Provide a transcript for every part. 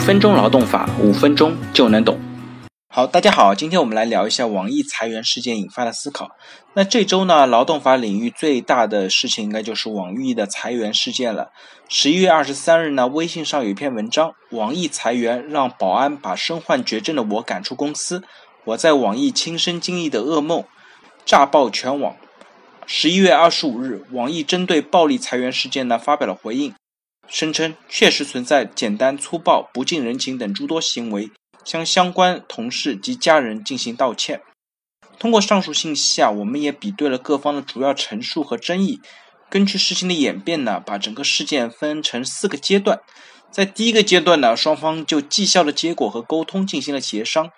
分钟劳动法，五分钟就能懂。好，大家好，今天我们来聊一下网易裁员事件引发的思考。那这周呢，劳动法领域最大的事情应该就是网易的裁员事件了。十一月二十三日呢，微信上有一篇文章，网易裁员让保安把身患绝症的我赶出公司，我在网易亲身经历的噩梦，炸爆全网。十一月二十五日，网易针对暴力裁员事件呢发表了回应，声称确实存在简单粗暴、不近人情等诸多行为。向相关同事及家人进行道歉。通过上述信息啊，我们也比对了各方的主要陈述和争议。根据事情的演变呢，把整个事件分成四个阶段。在第一个阶段呢，双方就绩效的结果和沟通进行了协商。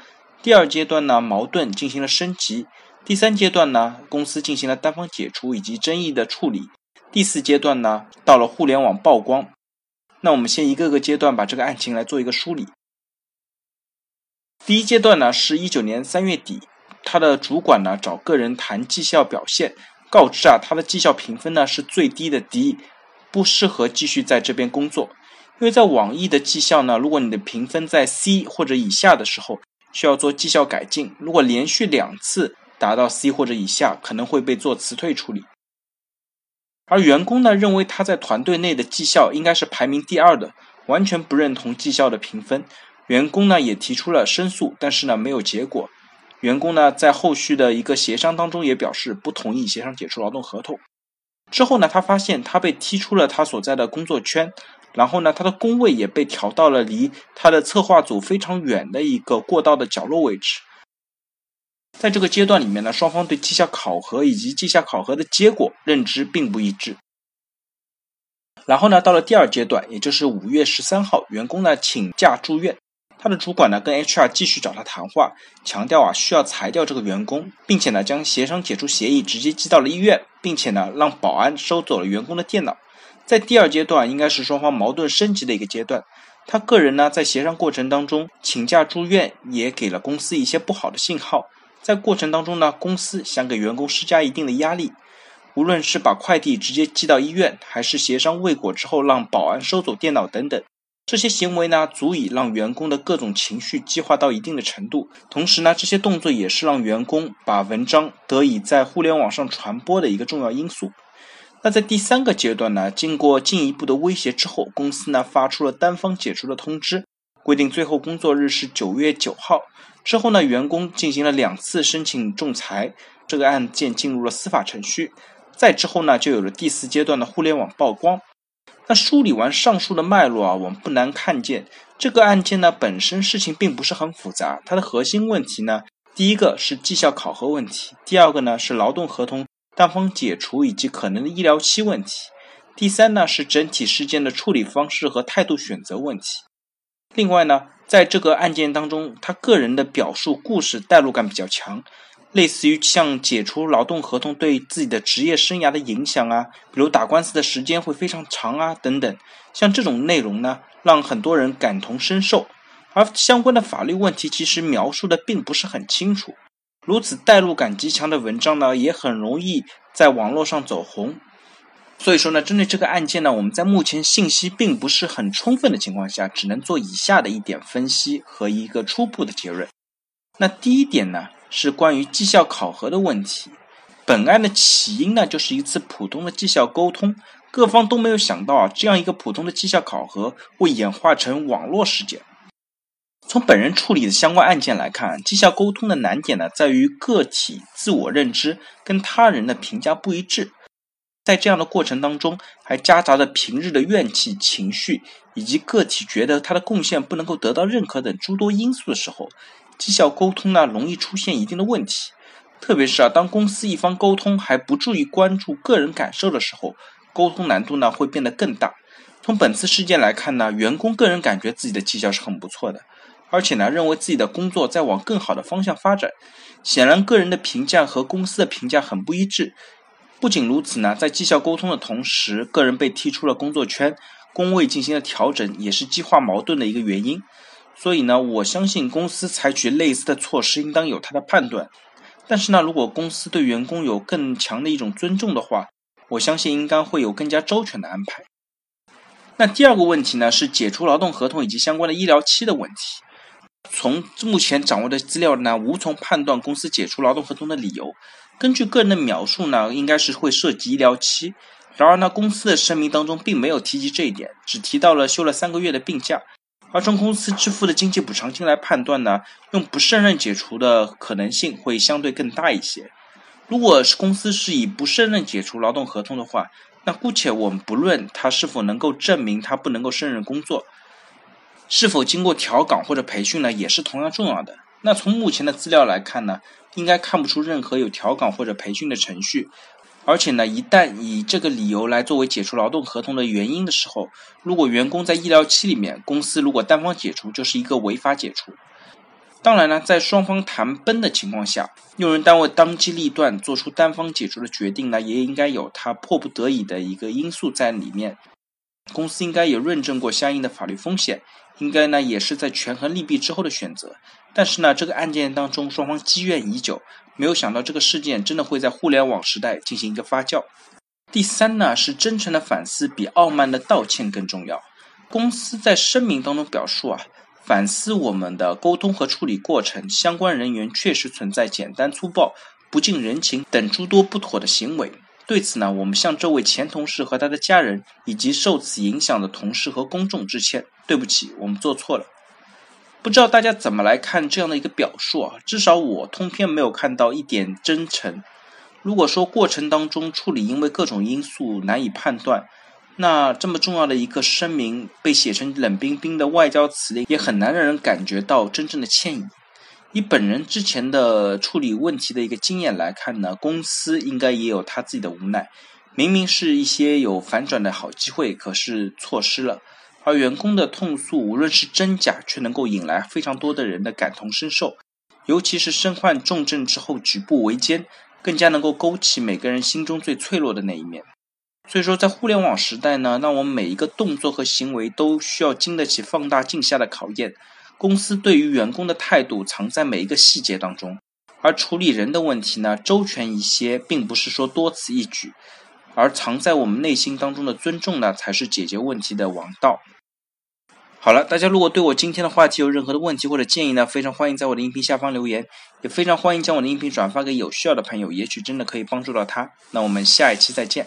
第二阶段呢，矛盾进行了升级。第三阶段呢，公司进行了单方解除以及争议的处理。第四阶段呢，到了互联网曝光。那我们先一个个阶段把这个案情来做一个梳理。第一阶段呢，是一九年三月底，他的主管呢找个人谈绩效表现，告知啊他的绩效评分呢是最低的 D，不适合继续在这边工作。因为在网易的绩效呢，如果你的评分在 C 或者以下的时候，需要做绩效改进；如果连续两次达到 C 或者以下，可能会被做辞退处理。而员工呢认为他在团队内的绩效应该是排名第二的，完全不认同绩效的评分。员工呢也提出了申诉，但是呢没有结果。员工呢在后续的一个协商当中也表示不同意协商解除劳动合同。之后呢，他发现他被踢出了他所在的工作圈，然后呢，他的工位也被调到了离他的策划组非常远的一个过道的角落位置。在这个阶段里面呢，双方对绩效考核以及绩效考核的结果认知并不一致。然后呢，到了第二阶段，也就是五月十三号，员工呢请假住院。他的主管呢跟 HR 继续找他谈话，强调啊需要裁掉这个员工，并且呢将协商解除协议直接寄到了医院，并且呢让保安收走了员工的电脑。在第二阶段，应该是双方矛盾升级的一个阶段。他个人呢在协商过程当中请假住院，也给了公司一些不好的信号。在过程当中呢，公司想给员工施加一定的压力，无论是把快递直接寄到医院，还是协商未果之后让保安收走电脑等等。这些行为呢，足以让员工的各种情绪激化到一定的程度。同时呢，这些动作也是让员工把文章得以在互联网上传播的一个重要因素。那在第三个阶段呢，经过进一步的威胁之后，公司呢发出了单方解除的通知，规定最后工作日是九月九号。之后呢，员工进行了两次申请仲裁，这个案件进入了司法程序。再之后呢，就有了第四阶段的互联网曝光。那梳理完上述的脉络啊，我们不难看见，这个案件呢本身事情并不是很复杂，它的核心问题呢，第一个是绩效考核问题，第二个呢是劳动合同单方解除以及可能的医疗期问题，第三呢是整体事件的处理方式和态度选择问题。另外呢，在这个案件当中，他个人的表述故事代入感比较强。类似于像解除劳动合同对自己的职业生涯的影响啊，比如打官司的时间会非常长啊等等，像这种内容呢，让很多人感同身受。而相关的法律问题其实描述的并不是很清楚，如此代入感极强的文章呢，也很容易在网络上走红。所以说呢，针对这个案件呢，我们在目前信息并不是很充分的情况下，只能做以下的一点分析和一个初步的结论。那第一点呢？是关于绩效考核的问题。本案的起因呢，就是一次普通的绩效沟通，各方都没有想到啊，这样一个普通的绩效考核会演化成网络事件。从本人处理的相关案件来看，绩效沟通的难点呢，在于个体自我认知跟他人的评价不一致，在这样的过程当中，还夹杂着平日的怨气情绪，以及个体觉得他的贡献不能够得到认可等诸多因素的时候。绩效沟通呢，容易出现一定的问题，特别是啊，当公司一方沟通还不注意关注个人感受的时候，沟通难度呢会变得更大。从本次事件来看呢，员工个人感觉自己的绩效是很不错的，而且呢，认为自己的工作在往更好的方向发展。显然，个人的评价和公司的评价很不一致。不仅如此呢，在绩效沟通的同时，个人被踢出了工作圈，工位进行了调整，也是激化矛盾的一个原因。所以呢，我相信公司采取类似的措施应当有它的判断。但是呢，如果公司对员工有更强的一种尊重的话，我相信应该会有更加周全的安排。那第二个问题呢，是解除劳动合同以及相关的医疗期的问题。从目前掌握的资料呢，无从判断公司解除劳动合同的理由。根据个人的描述呢，应该是会涉及医疗期。然而呢，公司的声明当中并没有提及这一点，只提到了休了三个月的病假。而从公司支付的经济补偿金来判断呢，用不胜任解除的可能性会相对更大一些。如果是公司是以不胜任解除劳动合同的话，那姑且我们不论他是否能够证明他不能够胜任工作，是否经过调岗或者培训呢，也是同样重要的。那从目前的资料来看呢，应该看不出任何有调岗或者培训的程序。而且呢，一旦以这个理由来作为解除劳动合同的原因的时候，如果员工在医疗期里面，公司如果单方解除，就是一个违法解除。当然呢，在双方谈崩的情况下，用人单位当机立断做出单方解除的决定呢，也应该有他迫不得已的一个因素在里面。公司应该也论证过相应的法律风险，应该呢也是在权衡利弊之后的选择。但是呢，这个案件当中双方积怨已久，没有想到这个事件真的会在互联网时代进行一个发酵。第三呢，是真诚的反思比傲慢的道歉更重要。公司在声明当中表述啊，反思我们的沟通和处理过程，相关人员确实存在简单粗暴、不近人情等诸多不妥的行为。对此呢，我们向这位前同事和他的家人，以及受此影响的同事和公众致歉。对不起，我们做错了。不知道大家怎么来看这样的一个表述啊？至少我通篇没有看到一点真诚。如果说过程当中处理因为各种因素难以判断，那这么重要的一个声明被写成冷冰冰的外交辞令，也很难让人感觉到真正的歉意。以本人之前的处理问题的一个经验来看呢，公司应该也有他自己的无奈。明明是一些有反转的好机会，可是错失了。而员工的痛诉，无论是真假，却能够引来非常多的人的感同身受。尤其是身患重症之后举步维艰，更加能够勾起每个人心中最脆弱的那一面。所以说，在互联网时代呢，那我们每一个动作和行为都需要经得起放大镜下的考验。公司对于员工的态度藏在每一个细节当中，而处理人的问题呢，周全一些，并不是说多此一举。而藏在我们内心当中的尊重呢，才是解决问题的王道。好了，大家如果对我今天的话题有任何的问题或者建议呢，非常欢迎在我的音频下方留言，也非常欢迎将我的音频转发给有需要的朋友，也许真的可以帮助到他。那我们下一期再见。